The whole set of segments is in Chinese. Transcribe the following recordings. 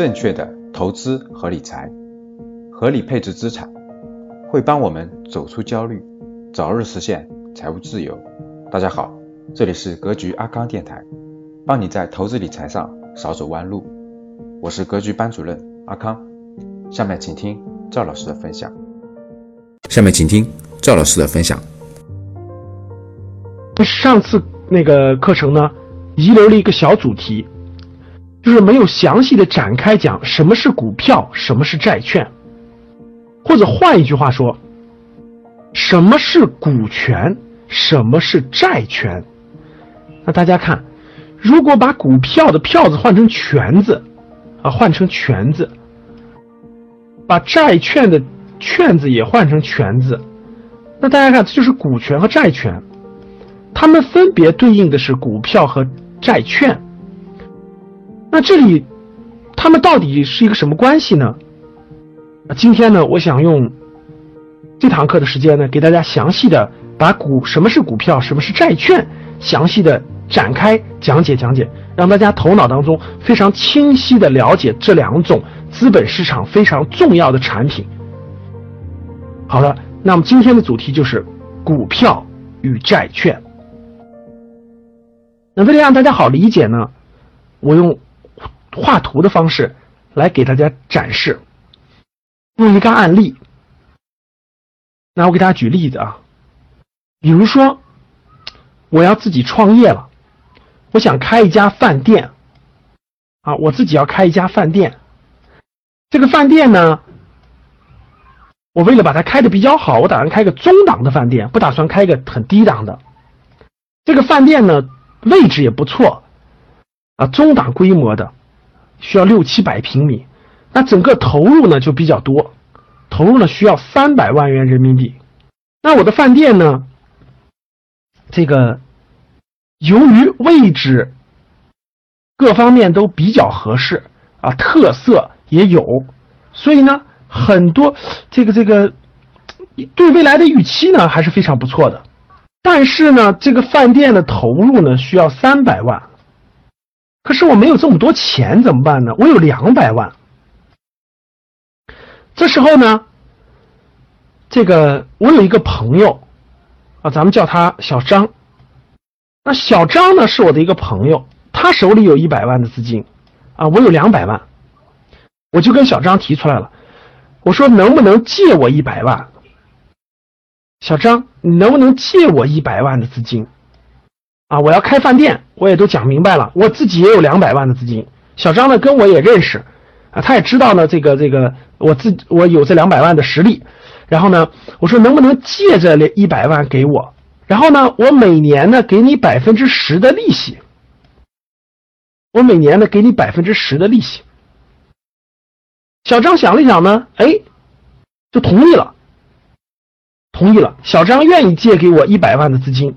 正确的投资和理财，合理配置资产，会帮我们走出焦虑，早日实现财务自由。大家好，这里是格局阿康电台，帮你在投资理财上少走弯路。我是格局班主任阿康，下面请听赵老师的分享。下面请听赵老师的分享。上次那个课程呢，遗留了一个小主题。就是没有详细的展开讲什么是股票，什么是债券，或者换一句话说，什么是股权，什么是债权？那大家看，如果把股票的票子换成权字，啊，换成权字，把债券的券字也换成权字，那大家看，这就是股权和债权，它们分别对应的是股票和债券。那这里，他们到底是一个什么关系呢？今天呢，我想用这堂课的时间呢，给大家详细的把股什么是股票，什么是债券，详细的展开讲解讲解，让大家头脑当中非常清晰的了解这两种资本市场非常重要的产品。好了，那么今天的主题就是股票与债券。那为了让大家好理解呢，我用。画图的方式来给大家展示，用一个案例。那我给大家举例子啊，比如说我要自己创业了，我想开一家饭店啊，我自己要开一家饭店。这个饭店呢，我为了把它开的比较好，我打算开个中档的饭店，不打算开个很低档的。这个饭店呢，位置也不错啊，中档规模的。需要六七百平米，那整个投入呢就比较多，投入呢需要三百万元人民币。那我的饭店呢，这个由于位置各方面都比较合适啊，特色也有，所以呢，很多这个这个对未来的预期呢还是非常不错的。但是呢，这个饭店的投入呢需要三百万。可是我没有这么多钱怎么办呢？我有两百万。这时候呢，这个我有一个朋友啊，咱们叫他小张。那小张呢是我的一个朋友，他手里有一百万的资金啊，我有两百万，我就跟小张提出来了，我说能不能借我一百万？小张，你能不能借我一百万的资金？啊，我要开饭店，我也都讲明白了。我自己也有两百万的资金，小张呢跟我也认识，啊，他也知道呢这个这个我自我有这两百万的实力。然后呢，我说能不能借这一百万给我？然后呢，我每年呢给你百分之十的利息，我每年呢给你百分之十的利息。小张想了想呢，哎，就同意了，同意了。小张愿意借给我一百万的资金。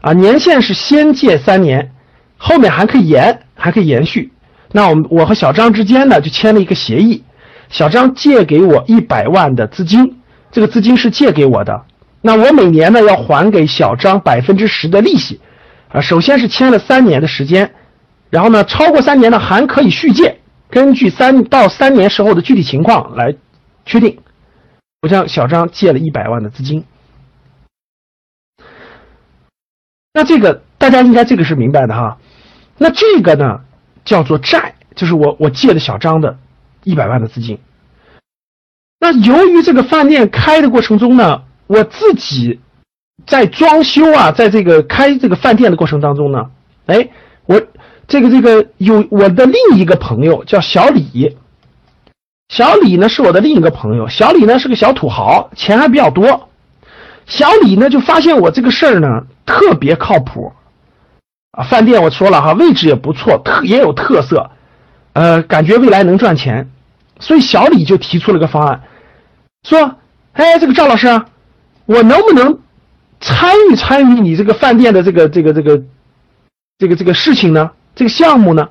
啊，年限是先借三年，后面还可以延，还可以延续。那我们我和小张之间呢就签了一个协议，小张借给我一百万的资金，这个资金是借给我的，那我每年呢要还给小张百分之十的利息。啊，首先是签了三年的时间，然后呢超过三年呢还可以续借，根据三到三年时候的具体情况来确定。我向小张借了一百万的资金。那这个大家应该这个是明白的哈，那这个呢叫做债，就是我我借的小张的一百万的资金。那由于这个饭店开的过程中呢，我自己在装修啊，在这个开这个饭店的过程当中呢，哎，我这个这个有我的另一个朋友叫小李，小李呢是我的另一个朋友，小李呢是个小土豪，钱还比较多。小李呢就发现我这个事儿呢特别靠谱，啊，饭店我说了哈，位置也不错，特也有特色，呃，感觉未来能赚钱，所以小李就提出了个方案，说，哎，这个赵老师，我能不能参与参与你这个饭店的这个这个这个这个这个事情呢？这个项目呢？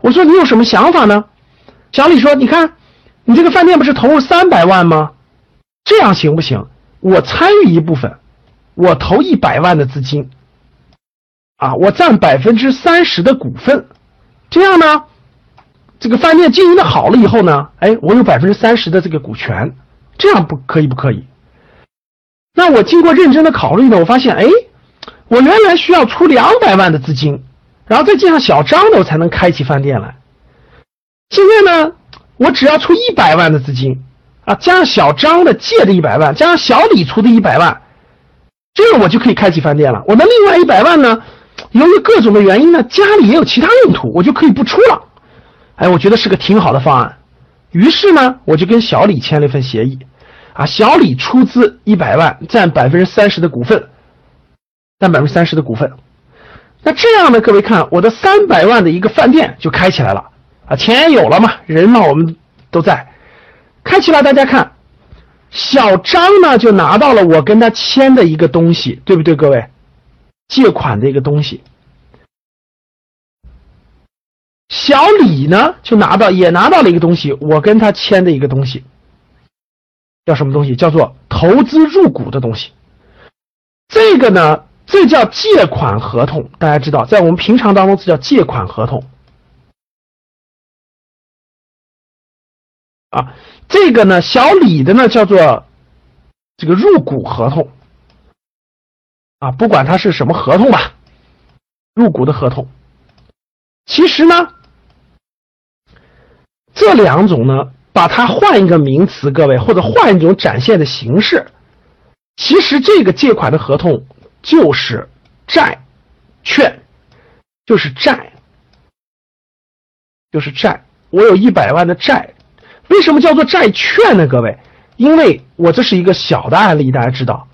我说你有什么想法呢？小李说，你看，你这个饭店不是投入三百万吗？这样行不行？我参与一部分，我投一百万的资金，啊，我占百分之三十的股份，这样呢，这个饭店经营的好了以后呢，哎，我有百分之三十的这个股权，这样不可以不可以？那我经过认真的考虑呢，我发现，哎，我原来需要出两百万的资金，然后再加上小张的，我才能开起饭店来。现在呢，我只要出一百万的资金，啊，加上小张的借的一百万，加上小李出的一百万，这个我就可以开起饭店了。我的另外一百万呢，由于各种的原因呢，家里也有其他用途，我就可以不出了。哎，我觉得是个挺好的方案。于是呢，我就跟小李签了一份协议，啊，小李出资一百万，占百分之三十的股份，占百分之三十的股份。那这样呢，各位看，我的三百万的一个饭店就开起来了。啊，钱有了嘛，人嘛，我们都在，开起来。大家看，小张呢就拿到了我跟他签的一个东西，对不对，各位？借款的一个东西。小李呢就拿到，也拿到了一个东西，我跟他签的一个东西，叫什么东西？叫做投资入股的东西。这个呢，这叫借款合同。大家知道，在我们平常当中，这叫借款合同。啊，这个呢，小李的呢叫做这个入股合同，啊，不管它是什么合同吧，入股的合同。其实呢，这两种呢，把它换一个名词，各位或者换一种展现的形式，其实这个借款的合同就是债券，就是债，就是债。我有一百万的债。为什么叫做债券呢？各位，因为我这是一个小的案例，大家知道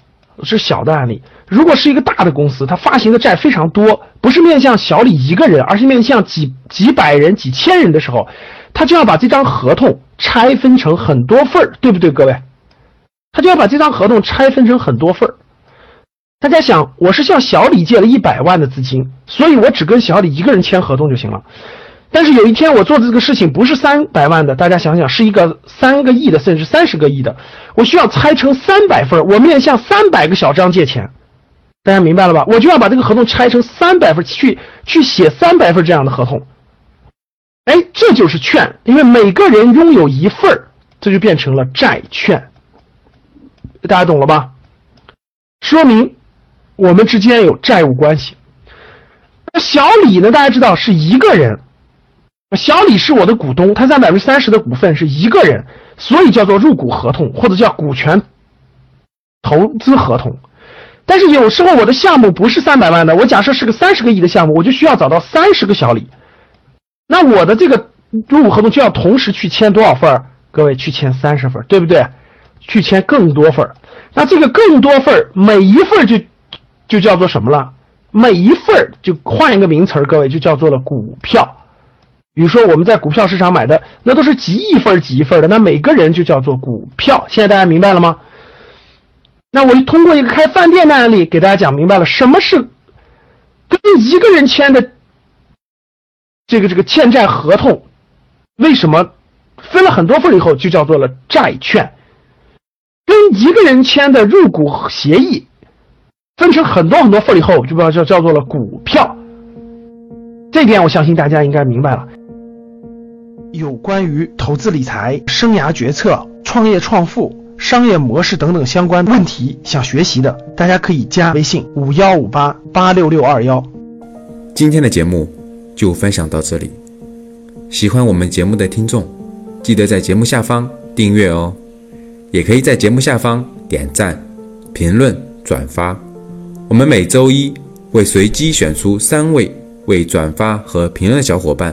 是小的案例。如果是一个大的公司，它发行的债非常多，不是面向小李一个人，而是面向几几百人、几千人的时候，他就要把这张合同拆分成很多份儿，对不对，各位？他就要把这张合同拆分成很多份儿。大家想，我是向小李借了一百万的资金，所以我只跟小李一个人签合同就行了。但是有一天我做的这个事情不是三百万的，大家想想是一个三个亿的，甚至三十个亿的，我需要拆成三百份，我面向三百个小张借钱，大家明白了吧？我就要把这个合同拆成三百份，去去写三百份这样的合同。哎，这就是券，因为每个人拥有一份这就变成了债券。大家懂了吧？说明我们之间有债务关系。那小李呢？大家知道是一个人。小李是我的股东，他占百分之三十的股份是一个人，所以叫做入股合同或者叫股权投资合同。但是有时候我的项目不是三百万的，我假设是个三十个亿的项目，我就需要找到三十个小李。那我的这个入股合同就要同时去签多少份？各位去签三十份，对不对？去签更多份。那这个更多份，每一份就就叫做什么了？每一份就换一个名词各位就叫做了股票。比如说我们在股票市场买的，那都是几亿份几亿份的，那每个人就叫做股票。现在大家明白了吗？那我就通过一个开饭店的案例给大家讲明白了，什么是跟一个人签的这个这个欠债合同，为什么分了很多份以后就叫做了债券？跟一个人签的入股协议，分成很多很多份以后，就叫叫叫做了股票。这点我相信大家应该明白了。有关于投资理财、生涯决策、创业创富、商业模式等等相关问题，想学习的，大家可以加微信五幺五八八六六二幺。今天的节目就分享到这里，喜欢我们节目的听众，记得在节目下方订阅哦，也可以在节目下方点赞、评论、转发。我们每周一会随机选出三位为转发和评论的小伙伴。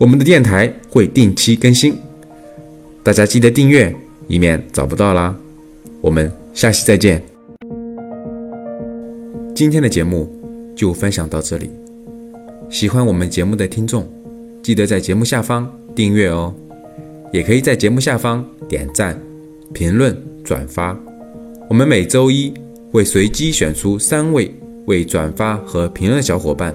我们的电台会定期更新，大家记得订阅，以免找不到啦。我们下期再见。今天的节目就分享到这里，喜欢我们节目的听众，记得在节目下方订。阅哦。也可以在节目下方点赞、评论、转发。我们每周一会随机选出三位为转发和评论的小伙伴，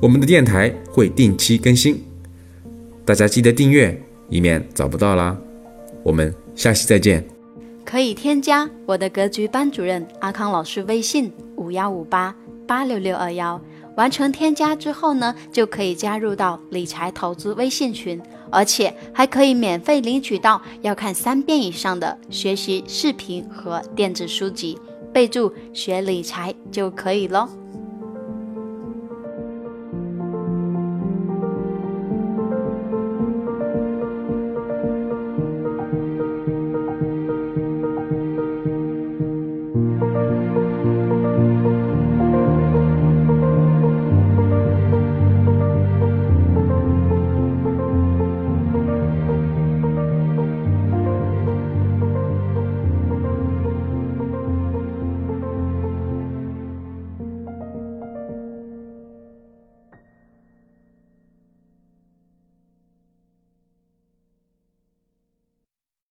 我们的电台会定期更新，大家记得订阅，以免找不到啦。我们下期再见。可以添加我的格局班主任阿康老师微信五幺五八八六六二幺。完成添加之后呢，就可以加入到理财投资微信群，而且还可以免费领取到要看三遍以上的学习视频和电子书籍，备注学理财就可以喽。